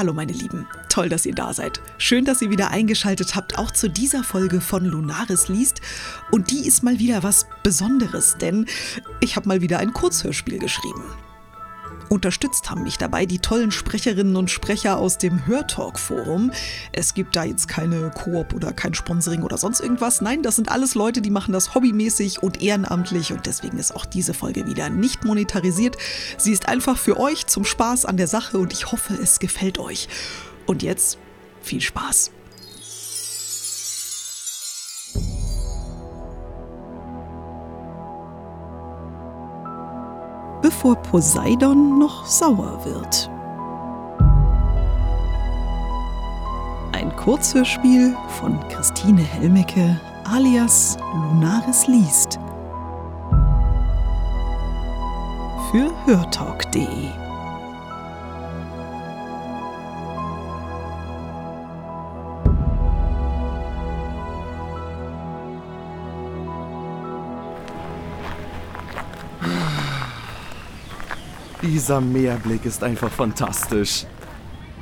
Hallo meine Lieben, toll, dass ihr da seid. Schön, dass ihr wieder eingeschaltet habt, auch zu dieser Folge von Lunaris liest. Und die ist mal wieder was Besonderes, denn ich habe mal wieder ein Kurzhörspiel geschrieben. Unterstützt haben mich dabei die tollen Sprecherinnen und Sprecher aus dem Hörtalk-Forum. Es gibt da jetzt keine Koop oder kein Sponsoring oder sonst irgendwas. Nein, das sind alles Leute, die machen das hobbymäßig und ehrenamtlich und deswegen ist auch diese Folge wieder nicht monetarisiert. Sie ist einfach für euch zum Spaß an der Sache und ich hoffe, es gefällt euch. Und jetzt viel Spaß. Bevor Poseidon noch sauer wird. Ein Kurzhörspiel von Christine Helmecke alias Lunaris liest. Für hörtalk.de Dieser Meerblick ist einfach fantastisch.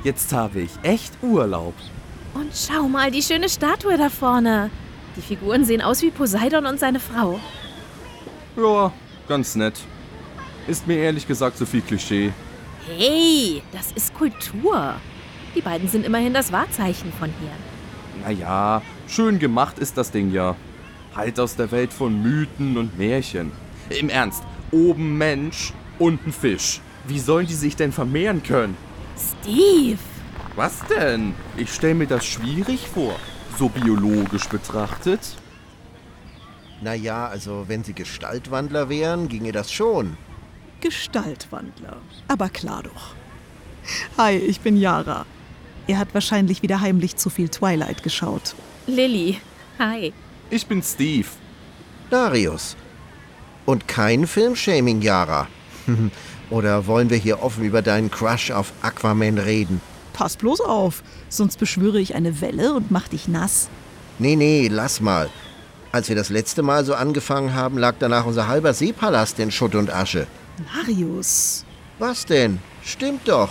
Jetzt habe ich echt Urlaub. Und schau mal, die schöne Statue da vorne. Die Figuren sehen aus wie Poseidon und seine Frau. Ja, ganz nett. Ist mir ehrlich gesagt zu viel Klischee. Hey, das ist Kultur. Die beiden sind immerhin das Wahrzeichen von hier. Naja, schön gemacht ist das Ding ja. Halt aus der Welt von Mythen und Märchen. Im Ernst, oben Mensch, und ein Fisch. Wie sollen die sich denn vermehren können? Steve! Was denn? Ich stelle mir das schwierig vor, so biologisch betrachtet. Naja, also wenn sie Gestaltwandler wären, ginge das schon. Gestaltwandler. Aber klar doch. Hi, ich bin Yara. Er hat wahrscheinlich wieder heimlich zu viel Twilight geschaut. Lilly. Hi. Ich bin Steve. Darius. Und kein Filmshaming, Yara. Oder wollen wir hier offen über deinen Crush auf Aquaman reden? Pass bloß auf, sonst beschwöre ich eine Welle und mach dich nass. Nee, nee, lass mal. Als wir das letzte Mal so angefangen haben, lag danach unser halber Seepalast in Schutt und Asche. Marius. Was denn? Stimmt doch.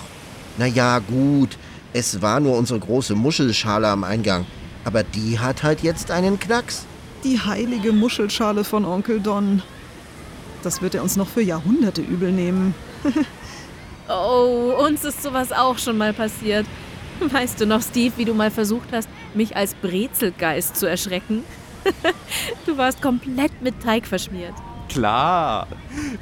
Na ja, gut. Es war nur unsere große Muschelschale am Eingang. Aber die hat halt jetzt einen Knacks. Die heilige Muschelschale von Onkel Don. Das wird er uns noch für Jahrhunderte übel nehmen. oh, uns ist sowas auch schon mal passiert. Weißt du noch, Steve, wie du mal versucht hast, mich als Brezelgeist zu erschrecken? du warst komplett mit Teig verschmiert. Klar.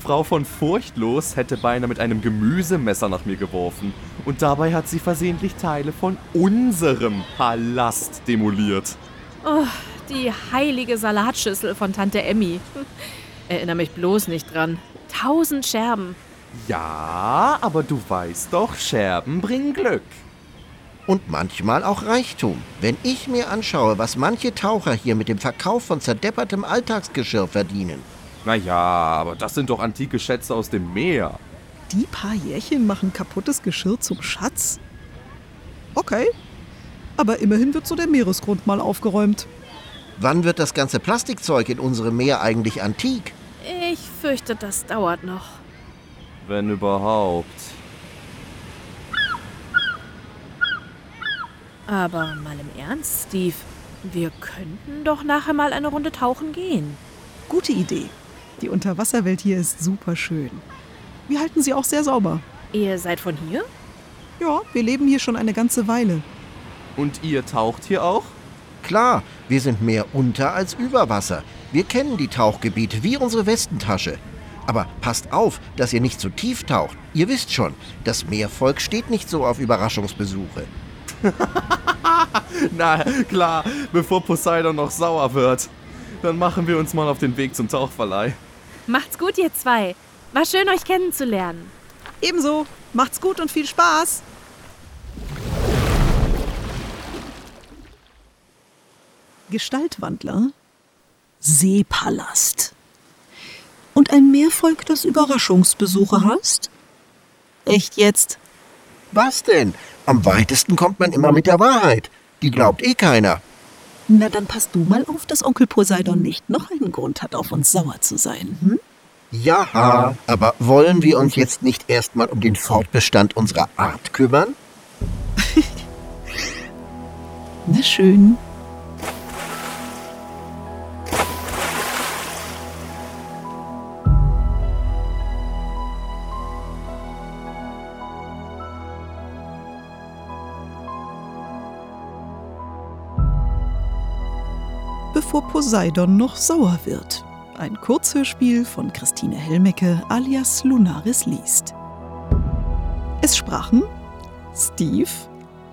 Frau von Furchtlos hätte beinahe mit einem Gemüsemesser nach mir geworfen. Und dabei hat sie versehentlich Teile von unserem Palast demoliert. Oh, die heilige Salatschüssel von Tante Emmy. Erinnere mich bloß nicht dran. Tausend Scherben. Ja, aber du weißt doch, Scherben bringen Glück. Und manchmal auch Reichtum. Wenn ich mir anschaue, was manche Taucher hier mit dem Verkauf von zerdeppertem Alltagsgeschirr verdienen. Naja, aber das sind doch antike Schätze aus dem Meer. Die paar Jährchen machen kaputtes Geschirr zum Schatz? Okay. Aber immerhin wird so der Meeresgrund mal aufgeräumt. Wann wird das ganze Plastikzeug in unserem Meer eigentlich antik? Ich fürchte, das dauert noch. Wenn überhaupt. Aber mal im Ernst, Steve. Wir könnten doch nachher mal eine Runde tauchen gehen. Gute Idee. Die Unterwasserwelt hier ist super schön. Wir halten sie auch sehr sauber. Ihr seid von hier? Ja, wir leben hier schon eine ganze Weile. Und ihr taucht hier auch? Klar, wir sind mehr unter als über Wasser. Wir kennen die Tauchgebiete wie unsere Westentasche. Aber passt auf, dass ihr nicht zu tief taucht. Ihr wisst schon, das Meervolk steht nicht so auf Überraschungsbesuche. Na klar, bevor Poseidon noch sauer wird. Dann machen wir uns mal auf den Weg zum Tauchverleih. Macht's gut, ihr zwei. War schön, euch kennenzulernen. Ebenso. Macht's gut und viel Spaß. Gestaltwandler, Seepalast. Und ein Meervolk, das Überraschungsbesuche hast? Echt jetzt? Was denn? Am weitesten kommt man immer mit der Wahrheit. Die glaubt eh keiner. Na, dann passt du mal auf, dass Onkel Poseidon nicht noch einen Grund hat, auf uns sauer zu sein. Hm? Ja, aber wollen wir uns jetzt nicht erstmal um den Fortbestand unserer Art kümmern? Na schön. Bevor Poseidon noch sauer wird. Ein Kurzhörspiel von Christine Helmecke alias Lunaris liest. Es sprachen Steve,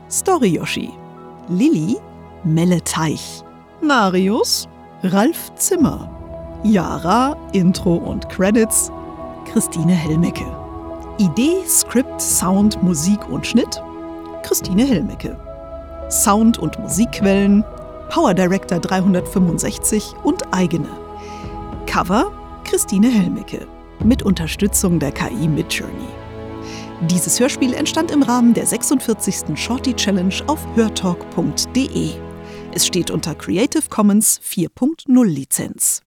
Story Yoshi, Lilly, Melle Teich, Marius, Ralf Zimmer, Yara, Intro und Credits, Christine Helmecke. Idee, Skript, Sound, Musik und Schnitt, Christine Helmecke. Sound- und Musikquellen, Power Director 365 und eigene. Cover, Christine Helmecke. Mit Unterstützung der KI Midjourney. Dieses Hörspiel entstand im Rahmen der 46. Shorty Challenge auf hörtalk.de. Es steht unter Creative Commons 4.0 Lizenz.